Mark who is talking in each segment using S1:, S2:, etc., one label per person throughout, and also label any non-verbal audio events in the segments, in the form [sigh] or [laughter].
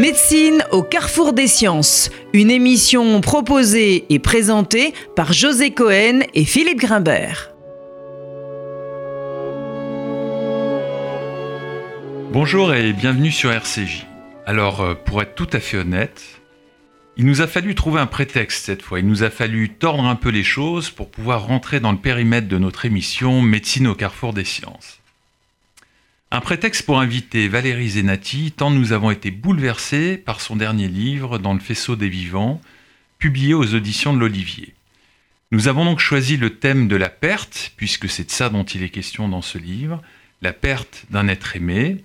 S1: Médecine au carrefour des sciences, une émission proposée et présentée par José Cohen et Philippe Grimbert.
S2: Bonjour et bienvenue sur RCJ. Alors, euh, pour être tout à fait honnête, il nous a fallu trouver un prétexte cette fois. Il nous a fallu tordre un peu les choses pour pouvoir rentrer dans le périmètre de notre émission Médecine au carrefour des sciences. Un prétexte pour inviter Valérie Zenati, tant nous avons été bouleversés par son dernier livre, Dans le faisceau des vivants, publié aux auditions de l'Olivier. Nous avons donc choisi le thème de la perte, puisque c'est de ça dont il est question dans ce livre, la perte d'un être aimé,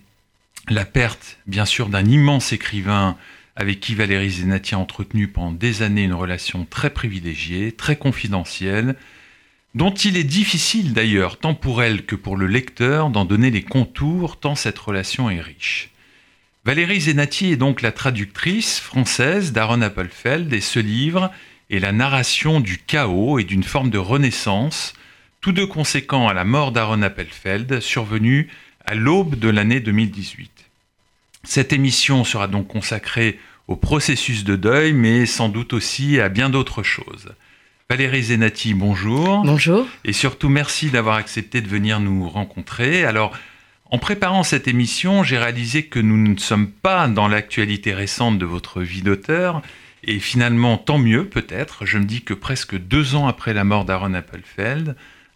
S2: la perte bien sûr d'un immense écrivain avec qui Valérie Zenati a entretenu pendant des années une relation très privilégiée, très confidentielle, dont il est difficile d'ailleurs, tant pour elle que pour le lecteur, d'en donner les contours, tant cette relation est riche. Valérie Zenati est donc la traductrice française d'Aaron Appelfeld et ce livre est la narration du chaos et d'une forme de renaissance, tous deux conséquents à la mort d'Aaron Appelfeld, survenue à l'aube de l'année 2018. Cette émission sera donc consacrée au processus de deuil, mais sans doute aussi à bien d'autres choses. Valérie Zenati, bonjour.
S3: Bonjour.
S2: Et surtout, merci d'avoir accepté de venir nous rencontrer. Alors, en préparant cette émission, j'ai réalisé que nous ne sommes pas dans l'actualité récente de votre vie d'auteur. Et finalement, tant mieux peut-être. Je me dis que presque deux ans après la mort d'Aaron Appelfeld,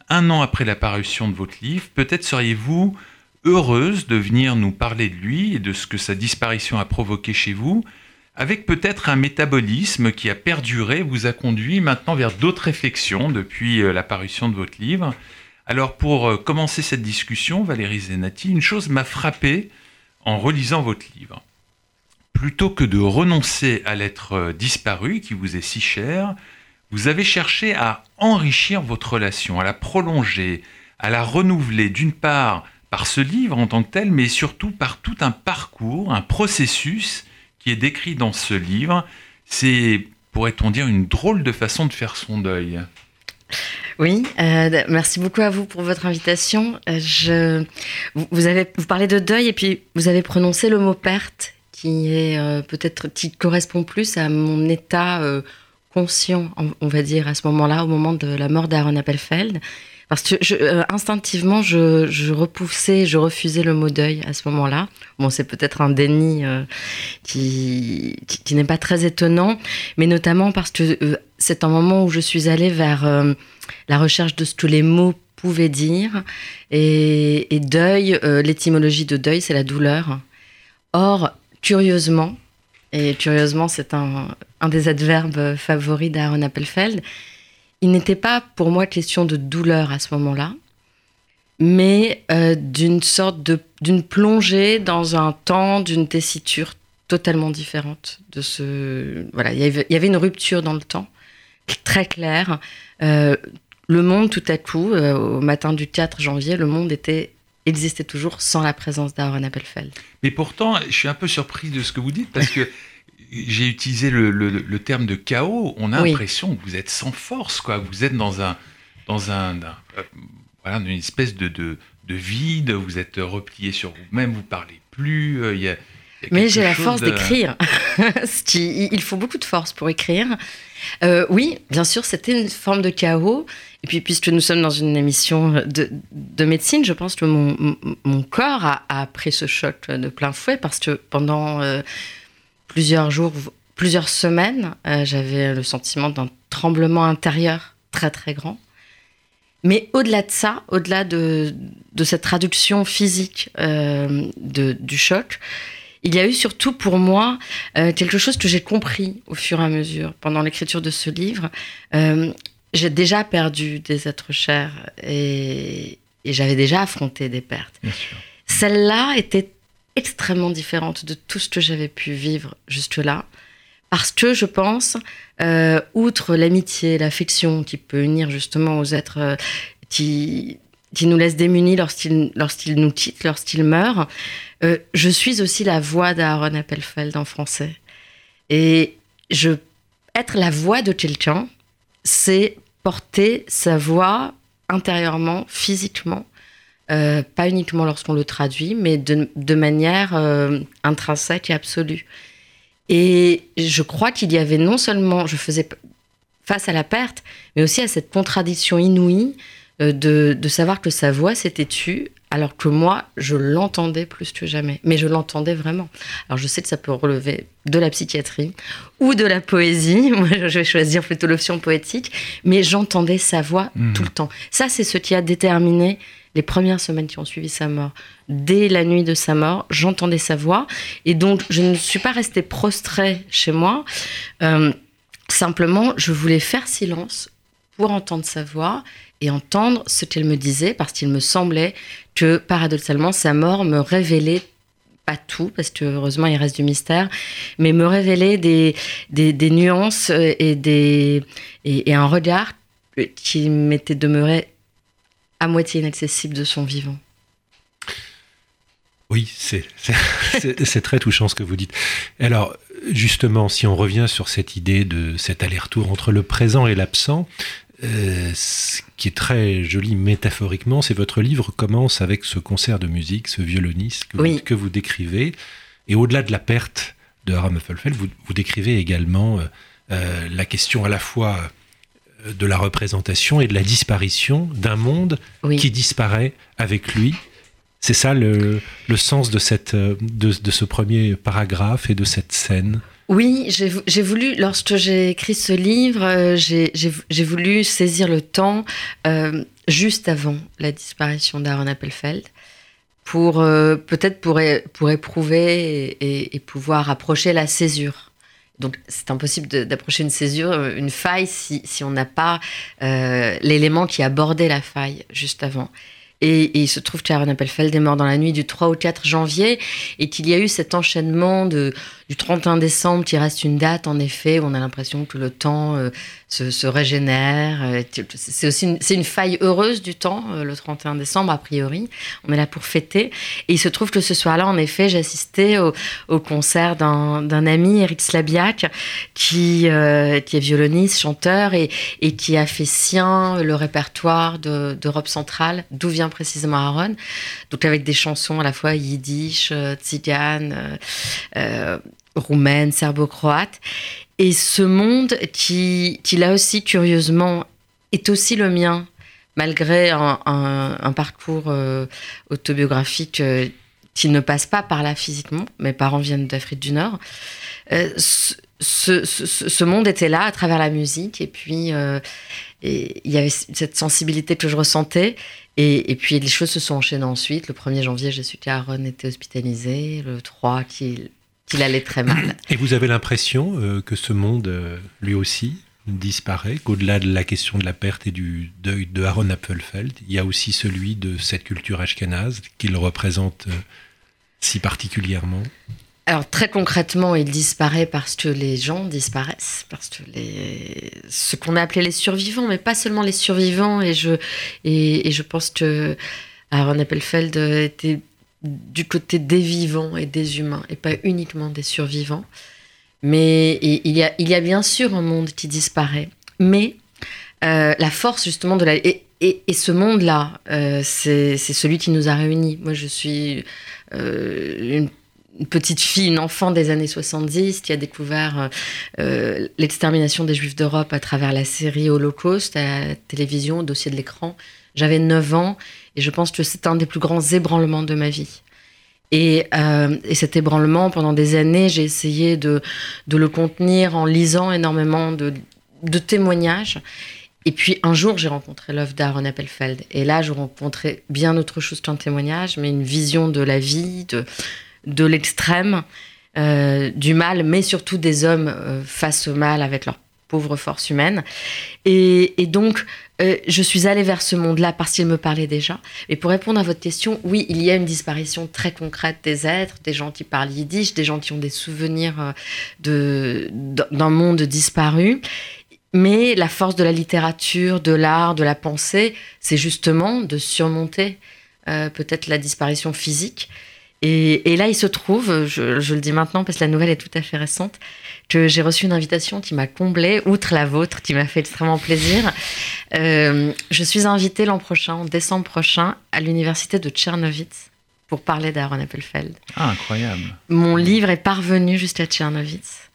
S2: un an après la parution de votre livre, peut-être seriez-vous heureuse de venir nous parler de lui et de ce que sa disparition a provoqué chez vous avec peut-être un métabolisme qui a perduré, vous a conduit maintenant vers d'autres réflexions depuis euh, l'apparition de votre livre. Alors pour euh, commencer cette discussion, Valérie Zenati, une chose m'a frappé en relisant votre livre. Plutôt que de renoncer à l'être euh, disparu qui vous est si cher, vous avez cherché à enrichir votre relation, à la prolonger, à la renouveler d'une part par ce livre en tant que tel, mais surtout par tout un parcours, un processus qui est décrit dans ce livre. C'est, pourrait-on dire, une drôle de façon de faire son deuil.
S3: Oui, euh, merci beaucoup à vous pour votre invitation. Euh, je, vous, avez, vous parlez de deuil et puis vous avez prononcé le mot perte qui est euh, peut-être qui correspond plus à mon état conscient, on, va dire, à ce moment-là, au moment de la mort d'Aaron Appelfeld. Parce que euh, instinctivement, je, repoussais, je refusais le mot deuil à ce moment-là. Bon, c'est peut-être un déni euh, qui, n'est pas très étonnant, mais notamment parce que euh, c'est un moment où je suis allée vers la recherche de ce que les mots pouvaient dire. Et, et deuil, l'étymologie de deuil, c'est la douleur. Or, curieusement, et curieusement, c'est un, un des adverbes favoris d'Aaron Appelfeld, il n'était pas pour moi question de douleur à ce moment-là, mais euh, d'une sorte de d'une plongée dans un temps, d'une tessiture totalement différente de ce voilà. Il y avait, une rupture dans le temps très claire. Euh, le monde, tout à coup, euh, au matin du 4 janvier, le monde était existait toujours sans la présence d'Aaron Appelfeld.
S2: Mais pourtant, je suis un peu surpris de ce que vous dites parce que j'ai utilisé le, terme de chaos. On a l'impression que vous êtes sans force, quoi. Vous êtes dans un, dans un, euh, voilà, une espèce de, de, vide. Vous êtes replié sur vous-même. Vous parlez plus. Euh, il y a,
S3: Mais j'ai la force d'écrire. [laughs] il faut beaucoup de force pour écrire. Euh, oui, bien sûr, c'était une forme de chaos. Et puis, puisque nous sommes dans une émission de, de médecine, je pense que mon, mon corps a, a, pris ce choc de plein fouet parce que pendant plusieurs jours, plusieurs semaines, euh, j'avais le sentiment d'un tremblement intérieur très très grand. Mais au-delà de ça, au-delà de, cette traduction physique euh, du choc, il y a eu surtout pour moi euh, quelque chose que j'ai compris au fur et à mesure pendant l'écriture de ce livre. j'ai déjà perdu des êtres chers et, et j'avais déjà affronté des pertes. Celle-là était extrêmement différente de tout ce que j'avais pu vivre jusque-là. Parce que je pense, euh, outre l'amitié, l'affection qui peut unir justement aux êtres euh, qui, qui nous laissent démunis lorsqu'ils nous quittent, lorsqu'ils meurent, euh, je suis aussi la voix d'Aaron Appelfeld en français. Et être la voix de quelqu'un, c'est porter sa voix intérieurement, physiquement, euh, pas uniquement lorsqu'on le traduit, mais de, manière euh, intrinsèque et absolue. Et je crois qu'il y avait non seulement, je faisais face à la perte, mais aussi à cette contradiction inouïe euh, de, de savoir que sa voix s'était tue, alors que moi, je l'entendais plus que jamais. Mais je l'entendais vraiment. Alors je sais que ça peut relever de la psychiatrie ou de la poésie. [laughs] Moi, je vais choisir plutôt l'option poétique. Mais j'entendais sa voix mmh. tout le temps. Ça, c'est ce qui a déterminé les premières semaines qui ont suivi sa mort. Dès la nuit de sa mort, j'entendais sa voix. Et donc, je ne suis pas restée prostrée chez moi. Euh, simplement, je voulais faire silence pour entendre sa voix et entendre ce qu'elle me disait, parce qu'il me semblait que, paradoxalement, sa mort me révélait pas tout, parce que heureusement il reste du mystère, mais me révélait des, des, nuances et, des, et, un regard qui m'était demeuré à moitié inaccessible de son vivant.
S4: Oui, c'est très touchant ce que vous dites. Alors, justement, si on revient sur cette idée de cet aller-retour entre le présent et l'absent, euh, ce qui est très joli métaphoriquement, c'est votre livre commence avec ce concert de musique, ce violoniste que, vous, décrivez. Et au-delà de la perte de Aram vous, vous décrivez également euh, euh, la question à la fois de la représentation et de la disparition d'un monde qui disparaît avec lui. C'est ça le, sens de, cette, de ce premier paragraphe et de cette scène
S3: oui, j'ai voulu, lorsque j'ai écrit ce livre, euh, j'ai voulu saisir le temps euh, juste avant la disparition d'Aaron Appelfeld pour euh, peut-être pour, pour éprouver et, pouvoir approcher la césure. Donc c'est impossible d'approcher une césure, une faille, si, on n'a pas l'élément qui abordait la faille juste avant. Et, il se trouve qu'Aaron Appelfeld est mort dans la nuit du 3 au 4 janvier et qu'il y a eu cet enchaînement de, du 31 décembre qui reste une date, en effet, où on a l'impression que le temps euh, se, régénère. Euh, c'est aussi une, une faille heureuse du temps, euh, le 31 décembre, a priori. On est là pour fêter. Et il se trouve que ce soir-là, en effet, j'assistais au, au concert d'un, ami, Eric Slabiak, qui, qui est violoniste, chanteur et, et qui a fait sien le répertoire de, d'Europe centrale, d'où vient précisément Aaron. Donc avec des chansons à la fois yiddish, tzigane, roumaine, serbo-croate. Et ce monde qui, qui, là aussi, curieusement, est aussi le mien, malgré un, parcours euh, autobiographique euh, qui ne passe pas par là physiquement. Mes parents viennent d'Afrique du Nord. Euh, ce, monde était là à travers la musique, et puis il y avait cette sensibilité que je ressentais. Et, puis les choses se sont enchaînées ensuite. Le 1er janvier, j'ai su était hospitalisé. Le 3, qu'il qu'il allait très mal.
S4: Et vous avez l'impression euh, que ce monde, euh, lui aussi, disparaît, qu'au-delà de la question de la perte et du deuil de Aaron Appelfeld, il y a aussi celui de cette culture ashkénaze qu'il représente euh, si particulièrement?
S3: Alors très concrètement, il disparaît parce que les gens disparaissent, parce que les ce qu'on a appelé les survivants, mais pas seulement les survivants. Et je et, et je pense que Aaron Appelfeld était du côté des vivants et des humains, et pas uniquement des survivants. Mais il y, a, bien sûr un monde qui disparaît, mais euh, la force justement de la... Et, et, ce monde-là, euh, c'est celui qui nous a réunis. Moi, je suis euh, une petite fille, une enfant des années 70 qui a découvert l'extermination des Juifs d'Europe à travers la série Holocauste à la télévision, au dossier de l'écran. J'avais 9 ans et je pense que c'est un des plus grands ébranlements de ma vie. Et, euh, cet ébranlement, pendant des années, j'ai essayé de, le contenir en lisant énormément de, témoignages. Et puis un jour, j'ai rencontré l'œuvre d'Aaron Appelfeld. Et là, je rencontrais bien autre chose qu'un témoignage, mais une vision de la vie, de, l'extrême, euh, du mal, mais surtout des hommes euh, face au mal avec leur pauvre force humaine. Et, donc, euh, je suis allée vers ce monde-là parce qu'il me parlait déjà. Et pour répondre à votre question, oui, il y a une disparition très concrète des êtres, des gens qui parlent yiddish, des gens qui ont des souvenirs euh, d'un monde disparu. Mais la force de la littérature, de l'art, de la pensée, c'est justement de surmonter euh, peut-être la disparition physique. Et, là, il se trouve, je, je, le dis maintenant parce que la nouvelle est tout à fait récente, que j'ai reçu une invitation qui m'a comblée, outre la vôtre, qui m'a fait extrêmement plaisir. Euh, je suis invitée l'an prochain, en décembre prochain, à l'université de Tchernovitz, pour parler d'Aaron Appelfeld.
S2: Ah, incroyable.
S3: Mon livre est parvenu jusqu'à Tchernovitz.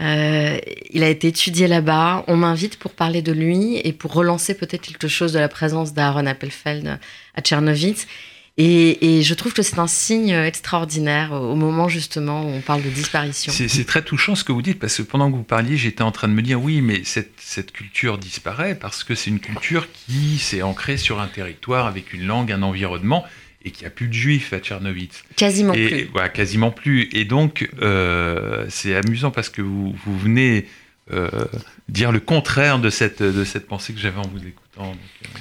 S3: Euh, il a été étudié là-bas. On m'invite pour parler de lui et pour relancer peut-être quelque chose de la présence d'Aaron Appelfeld à Tchernovitz. Et, je trouve que c'est un signe extraordinaire au moment justement où on parle de disparition.
S2: C'est très touchant ce que vous dites, parce que pendant que vous parliez, j'étais en train de me dire, oui, mais cette, cette culture disparaît parce que c'est une culture qui s'est ancrée sur un territoire avec une langue, un environnement, et qu'il n'y a plus de juifs à Tchernovitz.
S3: Quasiment plus.
S2: Voilà, quasiment plus. Et donc, euh, c'est amusant parce que vous, vous venez euh, dire le contraire de cette, de cette pensée que j'avais en vous écoutant. Euh,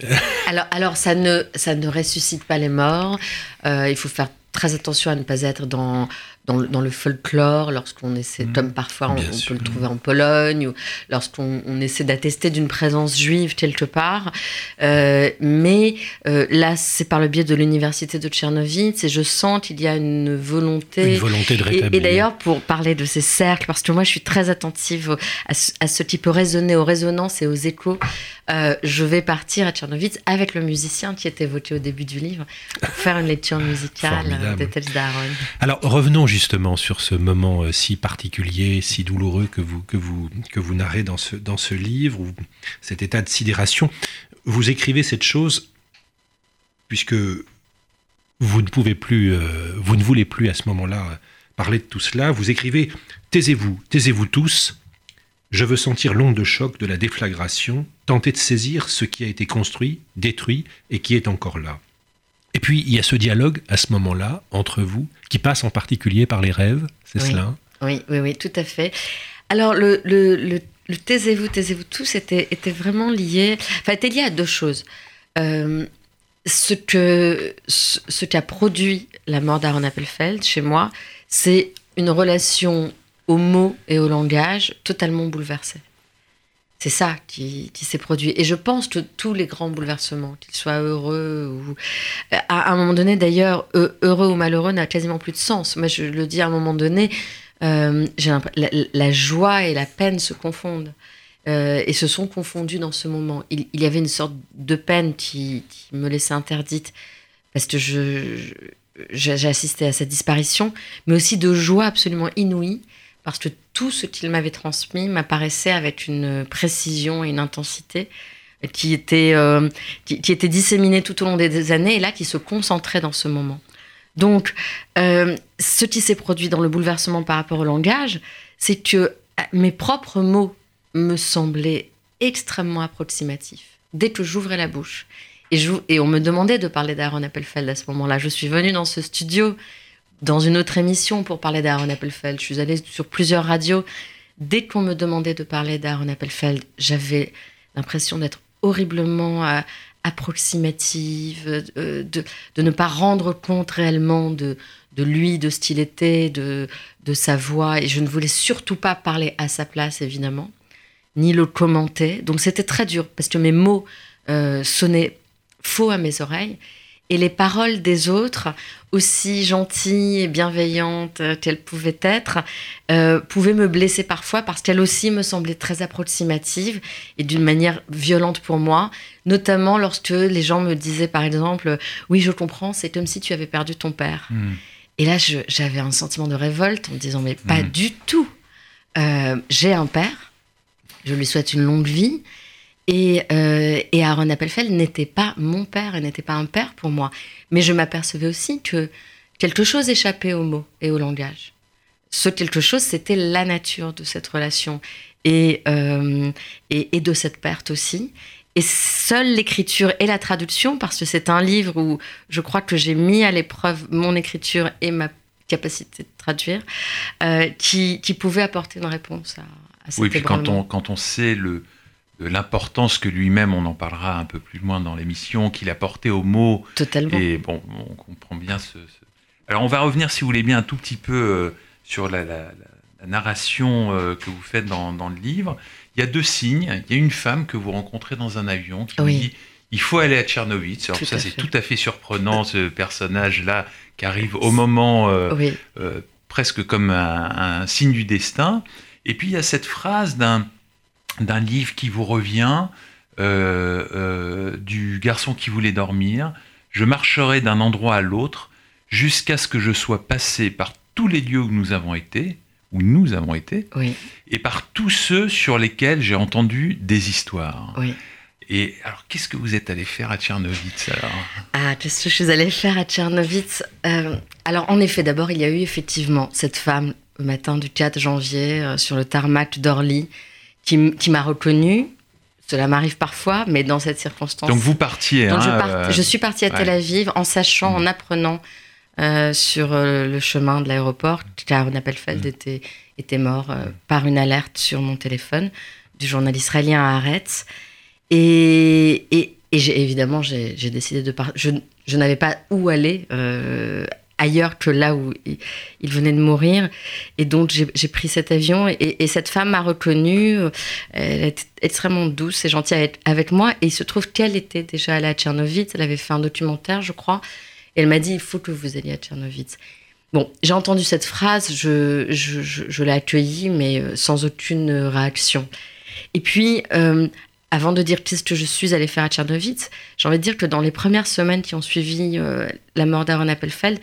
S2: [laughs]
S3: alors, ça, ne, ça ne ressuscite pas les morts. il faut faire très attention à ne pas être dans dans, le folklore, lorsqu'on essaie, mmh. comme parfois on, peut le trouver en Pologne, ou lorsqu'on essaie d'attester d'une présence juive quelque part. Euh, mais euh, là, c'est par le biais de l'université de Tchernovitz, et je sens qu'il y a une volonté.
S4: Une volonté de rétablir.
S3: Et, d'ailleurs, pour parler de ces cercles, parce que moi, je suis très attentive à, ce, qui peut résonner aux résonances et aux échos, euh, je vais partir à Tchernovitz avec le musicien qui était évoqué au début du livre pour faire une lecture musicale des textes d'Aaron.
S4: Alors, revenons justement sur ce moment euh, si particulier, si douloureux que vous, narrez dans ce, livre, cet état de sidération. Vous écrivez cette chose puisque vous ne pouvez plus, euh, vous ne voulez plus à ce moment-là parler de tout cela. Vous écrivez Taisez-vous, taisez-vous tous. Je veux sentir l'onde de choc de la déflagration, tenter de saisir ce qui a été construit, détruit et qui est encore là. Et puis, il y a ce dialogue à ce moment-là entre vous, qui passe en particulier par les rêves, c'est cela
S3: Oui, oui, oui, tout à fait. Alors, le, le, le, taisez-vous, taisez-vous tous était, était vraiment lié, enfin, était lié à deux choses. Euh, ce que ce, qui a produit la mort d'Aaron Appelfeld chez moi, c'est une relation au mot et au langage totalement bouleversée. C'est ça qui, s'est produit. Et je pense que tous les grands bouleversements, qu'ils soient heureux ou. À un moment donné, d'ailleurs, heureux ou malheureux n'a quasiment plus de sens. Moi, je le dis à un moment donné, euh, la, joie et la peine se confondent. Euh, et se sont confondus dans ce moment. Il, y avait une sorte de peine qui, me laissait interdite parce que je, j'ai assisté à cette disparition, mais aussi de joie absolument inouïe parce que tout ce qu'il m'avait transmis m'apparaissait avec une précision et une intensité qui était, euh, qui, était disséminée tout au long des années et là qui se concentrait dans ce moment. Donc, euh, ce qui s'est produit dans le bouleversement par rapport au langage, c'est que euh, mes propres mots me semblaient extrêmement approximatifs dès que j'ouvrais la bouche. Et, et on me demandait de parler d'Aaron Appelfeld à ce moment-là. Je suis venue dans ce studio dans une autre émission pour parler d'Aaron Appelfeld. Je suis allée sur plusieurs radios. Dès qu'on me demandait de parler d'Aaron Appelfeld, j'avais l'impression d'être horriblement euh, approximative, euh, de, ne pas rendre compte réellement de, lui, de ce qu'il était, de, de sa voix. Et je ne voulais surtout pas parler à sa place, évidemment, ni le commenter. Donc c'était très dur parce que mes mots euh, sonnaient faux à mes oreilles et les paroles des autres, aussi gentilles et bienveillantes qu'elles pouvaient être, euh, pouvaient me blesser parfois parce qu'elles aussi me semblaient très approximatives et d'une manière violente pour moi, notamment lorsque les gens me disaient par exemple Oui, je comprends, c'est comme si tu avais perdu ton père. Hmm. Et là, j'avais un sentiment de révolte en me disant Mais pas hmm. du tout. Euh, j'ai un père, je lui souhaite une longue vie. Et, euh, et Aaron Appelfeld n'était pas mon père, et n'était pas un père pour moi. Mais je m'apercevais aussi que quelque chose échappait aux mots et au langage. Ce quelque chose, c'était la nature de cette relation et, euh, et, de cette perte aussi. Et seule l'écriture et la traduction, parce que c'est un livre où je crois que j'ai mis à l'épreuve mon écriture et ma capacité de traduire, euh, qui, qui pouvait apporter une réponse à, à cet
S2: Oui, puis quand on, quand on sait le, l'importance que lui-même, on en parlera un peu plus loin dans l'émission, qu'il a porté aux mots.
S3: Totalement.
S2: Et bon, on comprend bien ce, Alors on va revenir, si vous voulez bien, un tout petit peu euh, sur la, narration euh, que vous faites dans, le livre. Il y a deux signes. Il y a une femme que vous rencontrez dans un avion qui dit il faut aller à Tchernovitz. Alors ça, c'est tout à fait surprenant, ce personnage-là qui arrive au moment euh, presque comme un, signe du destin. Et puis il y a cette phrase d'un d'un livre qui vous revient, euh, euh, du garçon qui voulait dormir. Je marcherai d'un endroit à l'autre jusqu'à ce que je sois passé par tous les lieux où nous avons été, où nous avons été, et par tous ceux sur lesquels j'ai entendu des histoires. Et alors, qu'est-ce que vous êtes allé faire à Tchernovitz alors?
S3: Ah, qu'est-ce que je suis allé faire à Tchernovitz? Euh, Alors, en effet, d'abord, il y a eu effectivement cette femme le matin du 4 janvier euh, sur le tarmac d'Orly qui, qui m'a reconnue. Cela m'arrive parfois, mais dans cette circonstance.
S2: Donc vous partiez. hein,
S3: je, euh, je, suis partie à Tel Aviv en sachant, en mm. apprenant sur le chemin de l'aéroport car Appelfeld mm. était, était mort par une alerte sur mon téléphone du journaliste israélien Haaretz. Et, et, évidemment, j'ai décidé de partir. Je, n'avais pas où aller euh, ailleurs que là où il, venait de mourir. Et donc, j'ai pris cet avion. Et, cette femme m'a reconnue. Elle est extrêmement douce et gentille avec moi. Et il se trouve qu'elle était déjà allée à Tchernovitz. Elle avait fait un documentaire, je crois. Et elle m'a dit il faut que vous alliez à Tchernovitz. Bon, j'ai entendu cette phrase, je, l'ai accueillie, mais euh, sans aucune réaction. Et puis, euh, avant de dire qu'est-ce que je suis allée faire à Tchernovitz, j'ai envie de dire que dans les premières semaines qui ont suivi euh, la mort d'Aaron Appelfeld,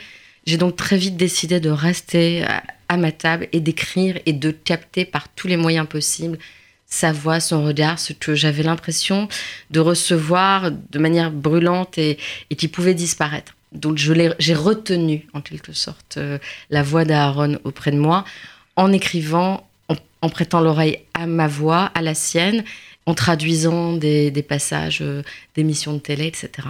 S3: j'ai donc très vite décidé de rester à, ma table et d'écrire et de capter par tous les moyens possibles sa voix, son regard, ce que j'avais l'impression de recevoir de manière brûlante et, qui pouvait disparaître. Donc j'ai retenu en quelque sorte euh, la voix d'Aaron auprès de moi en écrivant, en, prêtant l'oreille à ma voix, à la sienne, en traduisant des, passages euh, d'émissions de télé, etc.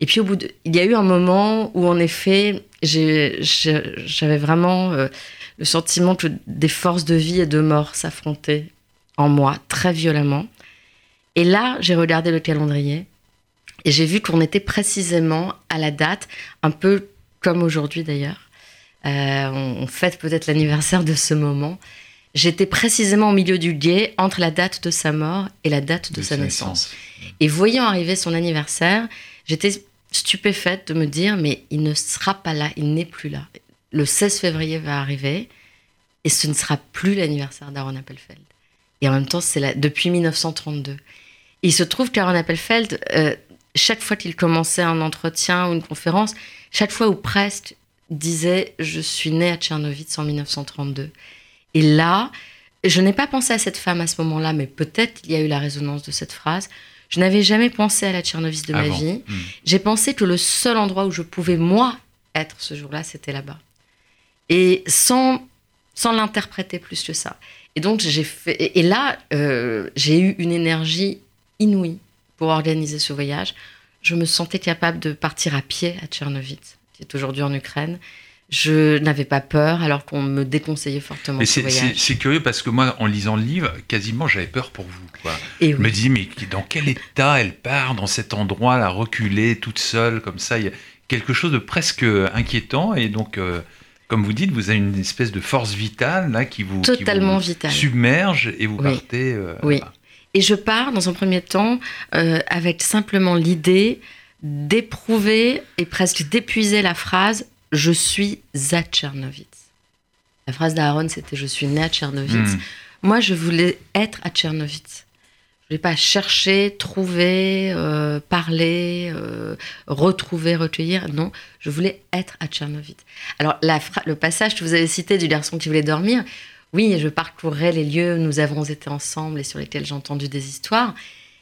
S3: Et puis au bout de, il y a eu un moment où en effet, j'avais vraiment euh, le sentiment que des forces de vie et de mort s'affrontaient en moi très violemment. Et là, j'ai regardé le calendrier et j'ai vu qu'on était précisément à la date, un peu comme aujourd'hui d'ailleurs. Euh, on fête peut-être l'anniversaire de ce moment. J'étais précisément au milieu du guet entre la date de sa mort et la date de, sa naissance. Et voyant arriver son anniversaire, j'étais stupéfaite de me dire, mais il ne sera pas là, il n'est plus là. Le 16 février va arriver et ce ne sera plus l'anniversaire d'Aaron Appelfeld. Et en même temps, c'est depuis 1932. il se trouve qu'Aaron Appelfeld, euh, chaque fois qu'il commençait un entretien ou une conférence, chaque fois où presque disait Je suis né à Tchernovitz en 1932. Et là, je n'ai pas pensé à cette femme à ce moment-là, mais peut-être il y a eu la résonance de cette phrase. Je n'avais jamais pensé à la Tchernobyl de ma vie. Hmm. J'ai pensé que le seul endroit où je pouvais, moi, être ce jour-là, c'était là-bas. Et sans, sans l'interpréter plus que ça. Et donc, j'ai fait. Et là, euh, j'ai eu une énergie inouïe pour organiser ce voyage. Je me sentais capable de partir à pied à Tchernovitz, qui est aujourd'hui en Ukraine. Je n'avais pas peur alors qu'on me déconseillait fortement.
S2: C'est curieux parce que moi, en lisant le livre, quasiment j'avais peur pour vous. Et je me dis, mais dans quel état elle part dans cet endroit-là, reculée, toute seule, comme ça? Il y a quelque chose de presque inquiétant. Et donc, euh, comme vous dites, vous avez une espèce de force vitale là, qui vous,
S3: Totalement
S2: submerge et vous partez. Euh,
S3: oui. Et je pars dans un premier temps euh, avec simplement l'idée d'éprouver et presque d'épuiser la phrase je suis à Tchernovitz. La phrase d'Aaron, c'était je suis né à Tchernovitz. Hmm. Moi, je voulais être à Tchernovitz. Je ne voulais pas chercher, trouver, euh, parler, euh, retrouver, recueillir. Non, je voulais être à Tchernovitz. Alors, la le passage que vous avez cité du garçon qui voulait dormir, oui, je parcourrais les lieux où nous avons été ensemble et sur lesquels j'ai entendu des histoires.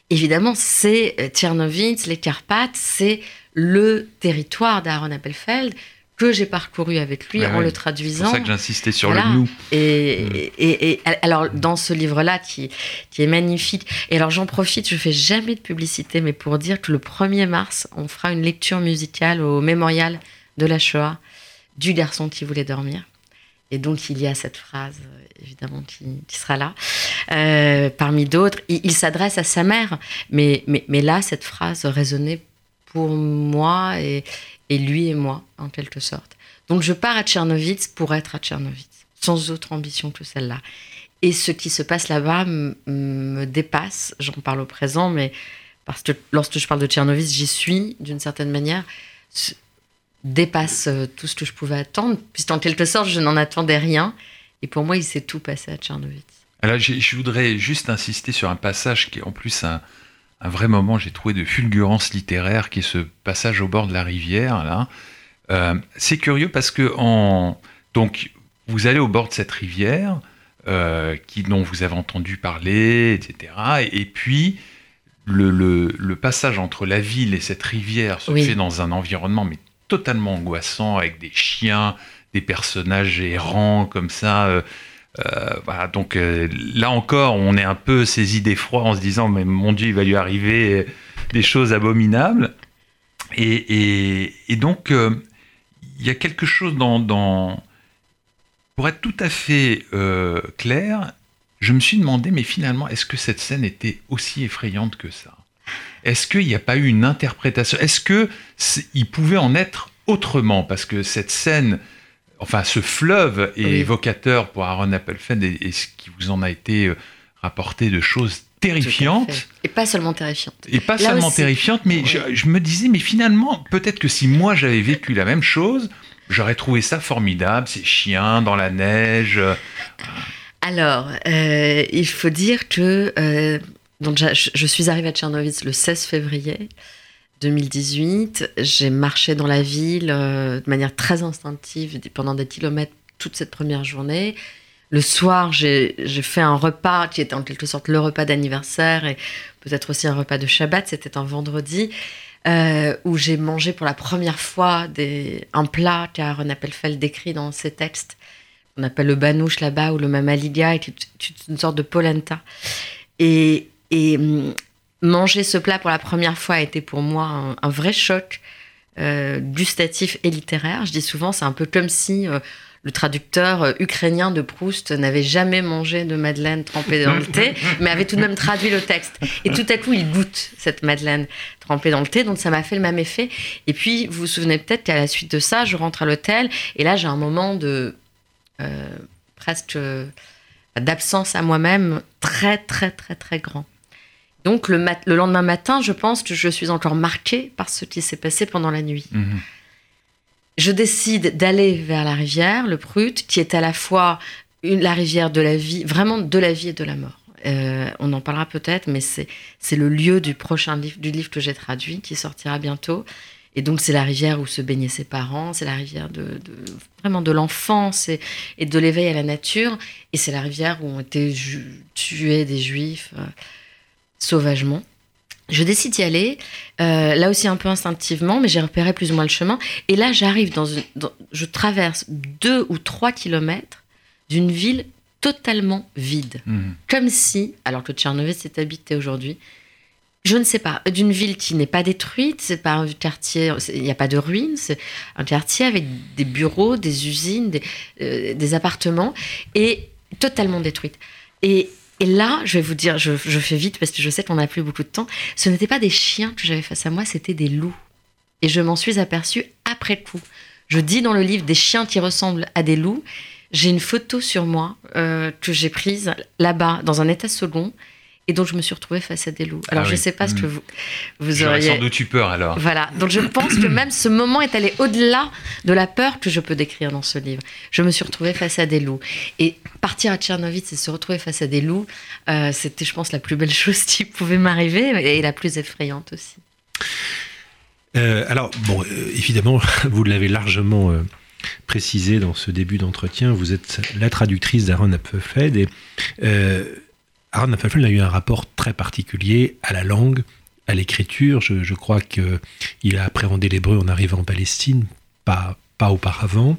S3: Évidemment, c'est euh, Tchernovitz, les Carpates, c'est le territoire d'Aaron Appelfeld que j'ai parcouru avec lui en le traduisant. C'est
S2: pour ça que j'insistais sur le nous.
S3: Et, et, alors, dans ce livre-là, qui, qui est magnifique, et alors j'en profite, je fais jamais de publicité, mais pour dire que le 1er mars, on fera une lecture musicale au mémorial de la Shoah du garçon qui voulait dormir. Et donc, il y a cette phrase, évidemment, qui, qui sera là. Euh, parmi d'autres, il, s'adresse à sa mère. Mais, mais, mais là, cette phrase résonnait pour moi et, lui et moi, en quelque sorte. Donc je pars à Tchernovitz pour être à Tchernovitz, sans autre ambition que celle-là. Et ce qui se passe là-bas me dépasse, j'en parle au présent, mais parce que lorsque je parle de Tchernovitz, j'y suis d'une certaine manière, dépasse euh, tout ce que je pouvais attendre, puisqu'en quelque sorte, je n'en attendais rien. Et pour moi, il s'est tout passé à Tchernovitz.
S2: Alors, je voudrais juste insister sur un passage qui est en plus un, un vrai moment, j'ai trouvé, de fulgurance littéraire, qui est ce passage au bord de la rivière. Là, euh, c'est curieux parce que en donc vous allez au bord de cette rivière, euh, qui dont vous avez entendu parler, etc. Et, puis le, le, passage entre la ville et cette rivière se fait dans un environnement mais totalement angoissant avec des chiens, des personnages errants comme ça. Euh, euh, donc euh, là encore, on est un peu saisi d'effroi en se disant mais mon Dieu, il va lui arriver des choses abominables. Et, donc il y a quelque chose dans, pour être tout à fait clair, je me suis demandé mais finalement est-ce que cette scène était aussi effrayante que ça? Est-ce qu'il n'y a pas eu une interprétation? Est-ce que il pouvait en être autrement? Parce que cette scène enfin, ce fleuve est évocateur pour Aaron Appelfeld et, ce qui vous en a été euh, rapporté de choses terrifiantes.
S3: Et pas seulement terrifiantes.
S2: Et pas seulement terrifiantes, mais je, me disais, mais finalement, peut-être que si moi j'avais vécu la même chose, j'aurais trouvé ça formidable, ces chiens dans la neige.
S3: Alors, euh, il faut dire que euh, donc, je, je, suis arrivée à Tchernovitz le 16 février. 2018, j'ai marché dans la ville euh, de manière très instinctive pendant des kilomètres toute cette première journée. Le soir, j'ai fait un repas qui était en quelque sorte le repas d'anniversaire et peut-être aussi un repas de Shabbat. C'était un vendredi euh, où j'ai mangé pour la première fois un plat qu'Aaron Appelfeld décrit dans ses textes. On appelle le banouche là-bas ou le mamaliga, qui est une sorte de polenta. Et, et hum, manger ce plat pour la première fois a été pour moi un, vrai choc euh, gustatif et littéraire. Je dis souvent, c'est un peu comme si euh, le traducteur euh, ukrainien de Proust n'avait jamais mangé de madeleine trempée dans le thé, mais avait tout de même traduit le texte. Et tout à coup, il goûte cette madeleine trempée dans le thé, donc ça m'a fait le même effet. Et puis, vous vous souvenez peut-être qu'à la suite de ça, je rentre à l'hôtel, et là, j'ai un moment de presque d'absence à moi-même très, très, très, très grand. Donc le, lendemain matin, je pense que je suis encore marquée par ce qui s'est passé pendant la nuit. Mhm. Je décide d'aller vers la rivière, le Prut, qui est à la fois la rivière de la vie, vraiment de la vie et de la mort. Euh, on en parlera peut-être, mais c'est le lieu du prochain livre, du livre que j'ai traduit, qui sortira bientôt. Et donc c'est la rivière où se baignaient ses parents, c'est la rivière de, vraiment de l'enfance et, de l'éveil à la nature, et c'est la rivière où ont été tués des juifs. Euh, sauvagement. Je décide d'y aller, euh, là aussi un peu instinctivement, mais j'ai repéré plus ou moins le chemin. Et là, j'arrive dans une. je traverse deux ou trois kilomètres d'une ville totalement vide. Mhm. Comme si, alors que Tchernovitz est habité aujourd'hui, je ne sais pas, d'une ville qui n'est pas détruite, c'est pas un quartier, il n'y a pas de ruines, c'est un quartier avec des bureaux, des usines, des, euh, des appartements, et totalement détruite. Et et là, je vais vous dire, je, fais vite parce que je sais qu'on n'a plus beaucoup de temps, ce n'étaient pas des chiens que j'avais face à moi, c'était des loups. Et je m'en suis aperçue après coup. Je dis dans le livre des chiens qui ressemblent à des loups. J'ai une photo sur moi euh, que j'ai prise là-bas, dans un état second, et donc je me suis retrouvée face à des loups. Alors ah je ne sais pas ce que hmm. vous, vous auriez.
S2: sans doute eu peur alors.
S3: Voilà, donc je pense que même ce moment est allé au-delà de la peur que je peux décrire dans ce livre. Je me suis retrouvée face à des loups. Et partir à Tchernovitz et se retrouver face à des loups, euh, c'était, je pense, la plus belle [laughs] chose qui pouvait m'arriver et la plus effrayante aussi.
S4: Euh, alors, bon, euh, évidemment, [laughs] vous l'avez largement précisé dans ce début d'entretien, vous êtes la traductrice d'Aaron Apfeld et Aaron Apfelfeld a eu un rapport très particulier à la langue, à l'écriture. Je, crois qu'il a appréhendé l'hébreu en arrivant en Palestine, pas, pas auparavant.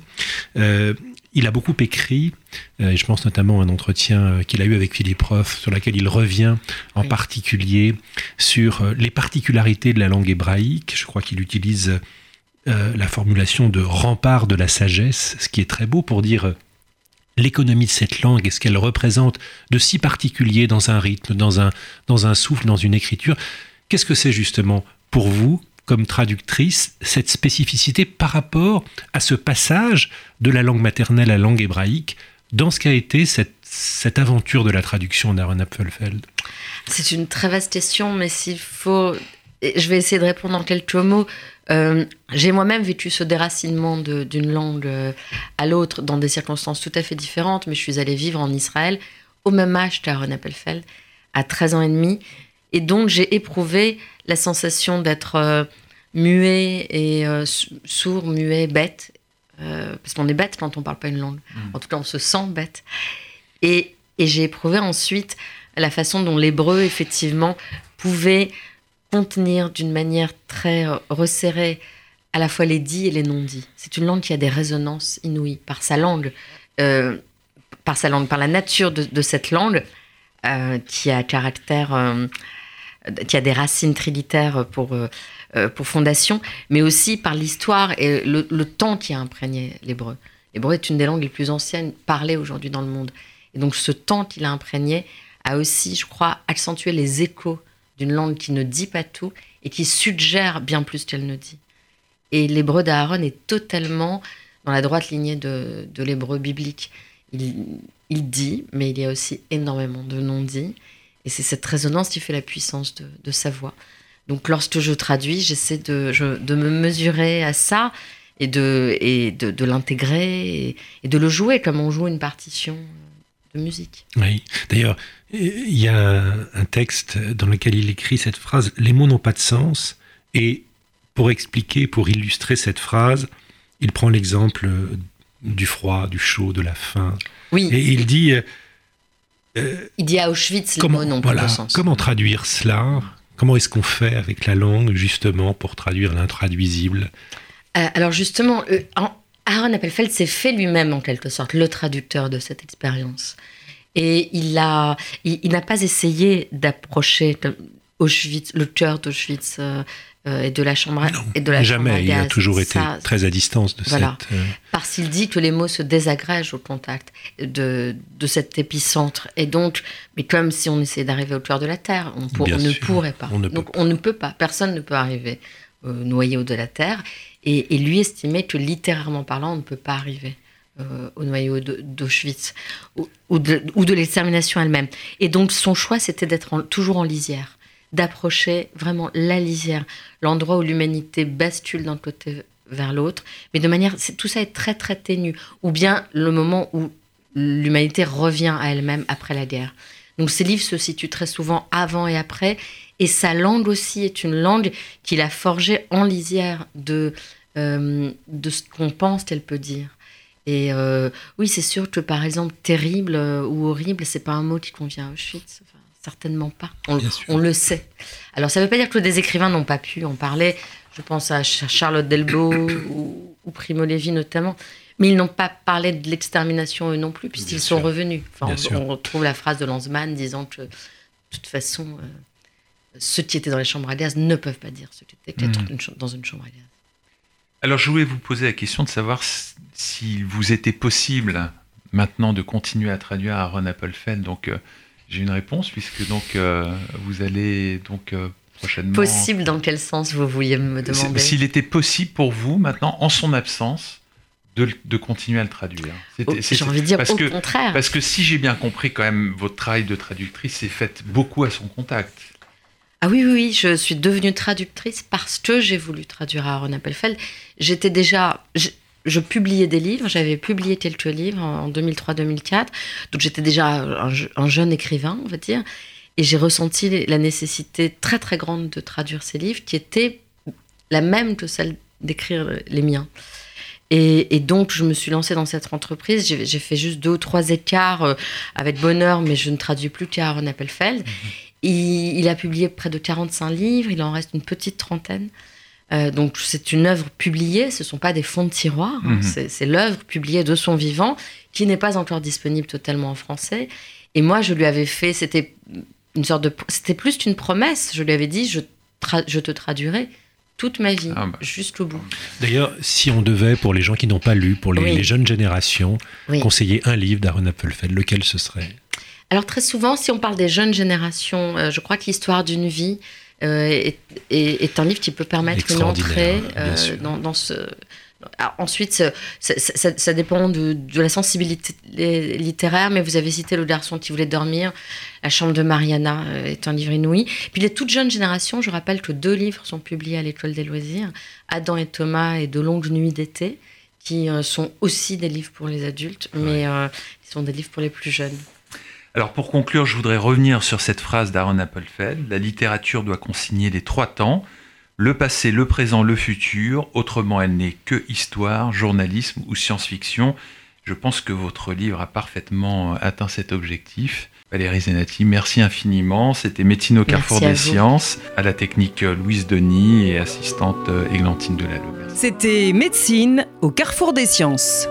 S4: Euh, il a beaucoup écrit, euh, et je pense notamment à un entretien qu'il a eu avec Philippe Roth, sur lequel il revient en particulier sur euh, les particularités de la langue hébraïque. Je crois qu'il utilise la formulation de rempart de la sagesse, ce qui est très beau pour dire l'économie de cette langue et ce qu'elle représente de si particulier dans un rythme, dans un, souffle, dans une écriture. Qu'est-ce que c'est justement pour vous, comme traductrice, cette spécificité par rapport à ce passage de la langue maternelle à la langue hébraïque dans ce qu'a été cette, cette aventure de la traduction d'Aaron Apfelfeld?
S3: C'est une très vaste question, mais s'il faut... Je vais essayer de répondre en quelques mots. Euh, j'ai moi-même vécu ce déracinement d'une langue euh, à l'autre dans des circonstances tout à fait différentes, mais je suis allée vivre en Israël au même âge qu'Aaron Appelfeld, à 13 ans et demi. Et donc, j'ai éprouvé la sensation d'être muet et sourd, muet, bête. parce qu'on est bête quand on ne parle pas une langue. Mm. En tout cas, on se sent bête. Et, et j'ai éprouvé ensuite la façon dont l'hébreu, effectivement, pouvait contenir d'une manière très resserrée à la fois les dits et les non-dits. C'est une langue qui a des résonances inouïes par sa langue, euh, par sa langue, par la nature de, cette langue, euh, qui a caractère, euh, qui a des racines trilitaires pour, pour fondation, mais aussi par l'histoire et le, le, temps qui a imprégné l'hébreu. L'hébreu est une des langues les plus anciennes parlées aujourd'hui dans le monde. Et donc ce temps qu'il a imprégné a aussi, je crois, accentué les échos d'une langue qui ne dit pas tout et qui suggère bien plus qu'elle ne dit. Et l'hébreu d'Aaron est totalement dans la droite lignée de, l'hébreu biblique. Il, dit, mais il y a aussi énormément de non-dits. Et c'est cette résonance qui fait la puissance de, sa voix. Donc lorsque je traduis, j'essaie de, me mesurer à ça et de, l'intégrer et, de le jouer comme on joue une partition de musique.
S4: Oui, d'ailleurs, il y a un texte dans lequel il écrit cette phrase Les mots n'ont pas de sens. Et pour expliquer, pour illustrer cette phrase, il prend l'exemple du froid, du chaud, de la faim.
S3: Oui.
S4: Et il dit.
S3: Euh, il dit à Auschwitz,
S4: comment,
S3: les mots n'ont
S4: pas
S3: de sens.
S4: Comment traduire cela? Comment est-ce qu'on fait avec la langue, justement, pour traduire l'intraduisible?
S3: Euh, Alors, justement, euh, Aaron Appelfeld s'est fait lui-même, en quelque sorte, le traducteur de cette expérience. Et il n'a il, n'a pas essayé d'approcher Auschwitz, le cœur d'Auschwitz euh, euh, et de la chambre et de la
S4: jamais. il a toujours été très à distance de
S3: voilà.
S4: cette. Euh,
S3: Parce qu'il dit que les mots se désagrègent au contact de, de cet épicentre. Et donc, mais comme si on essayait d'arriver au cœur de la terre, on, on ne pourrait pas.
S4: On ne
S3: donc on ne peut pas. Personne ne peut arriver noyé au de la terre. Et, lui estimait que littérairement parlant, on ne peut pas arriver. Euh, au noyau d'Auschwitz ou, de, l'extermination elle-même. Et donc son choix, c'était d'être toujours en lisière, d'approcher vraiment la lisière, l'endroit où l'humanité bascule d'un côté vers l'autre, mais de manière, tout ça est très très ténu, ou bien le moment où l'humanité revient à elle-même après la guerre. Donc ces livres se situent très souvent avant et après, et sa langue aussi est une langue qu'il a forgée en lisière de, euh, de ce qu'on pense qu'elle peut dire. Et euh, oui, c'est sûr que par exemple, terrible euh, ou horrible, c'est pas un mot qui convient à Auschwitz. certainement pas. On, le sait. Alors, ça ne veut pas dire que des écrivains n'ont pas pu en parler. Je pense à Charlotte Delbo [coughs] ou, Primo Levi notamment. Mais ils n'ont pas parlé de l'extermination eux non plus, puisqu'ils sont revenus. Enfin, on, retrouve la phrase de Lanzmann disant que, de toute façon, euh, ceux qui étaient dans les chambres à gaz ne peuvent pas dire ce qui était mmh. dans une chambre à gaz.
S2: Alors, je voulais vous poser la question de savoir s'il vous était possible maintenant de continuer à traduire Aaron Appelfeld. Donc, euh, j'ai une réponse puisque donc euh, vous allez donc prochainement.
S3: Possible dans quel sens vous vouliez me demander?
S2: S'il était possible pour vous maintenant, en son absence, de, continuer à le traduire.
S3: Oh, j'ai envie de dire au contraire.
S2: Parce que si j'ai bien compris, quand même, votre travail de traductrice s'est fait beaucoup à son contact.
S3: Ah oui, oui, je suis devenue traductrice parce que j'ai voulu traduire Aaron Appelfeld. J'étais déjà, je, publiais des livres, j'avais publié quelques livres en 2003-2004, donc j'étais déjà un, jeune écrivain, on va dire, et j'ai ressenti la nécessité très très grande de traduire ces livres, qui était la même que celle d'écrire les miens. Et, donc, je me suis lancée dans cette entreprise. J'ai fait juste deux ou trois écarts euh, avec bonheur, mais je ne traduis plus qu'Aaron Appelfeld. Mhm. Il, a publié près de 45 livres, il en reste une petite trentaine. Euh, donc c'est une œuvre publiée, ce ne sont pas des fonds de tiroir, hein. mhm. c'est l'œuvre publiée de son vivant qui n'est pas encore disponible totalement en français. Et moi, je lui avais fait, c'était une sorte de, c'était plus qu'une promesse. Je lui avais dit, je, je te traduirai toute ma vie, ah bah. jusqu'au bout.
S4: D'ailleurs, si on devait, pour les gens qui n'ont pas lu, pour les, jeunes générations, conseiller un livre d'Aaron Appelfeld, lequel ce serait?
S3: Alors très souvent, si on parle des jeunes générations, euh, je crois que l'histoire d'une vie euh, est, un livre qui peut permettre une entrée euh, dans, ce. Ensuite, ça, dépend de, la sensibilité littéraire, mais vous avez cité Le garçon qui voulait dormir, La chambre de Mariana est un livre inouï. Puis les toutes jeunes générations, je rappelle que deux livres sont publiés à l'école des loisirs, Adam et Thomas et De longues nuits d'été, qui sont aussi des livres pour les adultes, mais ils sont des livres pour les plus jeunes.
S2: Alors pour conclure, je voudrais revenir sur cette phrase d'Aaron Appelfeld. La littérature doit consigner les trois temps, le passé, le présent, le futur. Autrement, elle n'est que histoire, journalisme ou science-fiction. Je pense que votre livre a parfaitement atteint cet objectif. Valérie Zenati, merci infiniment. C'était Médecine au carrefour des sciences, à la technique Louise Denis et assistante Églantine Delalleux.
S1: C'était Médecine au carrefour des sciences.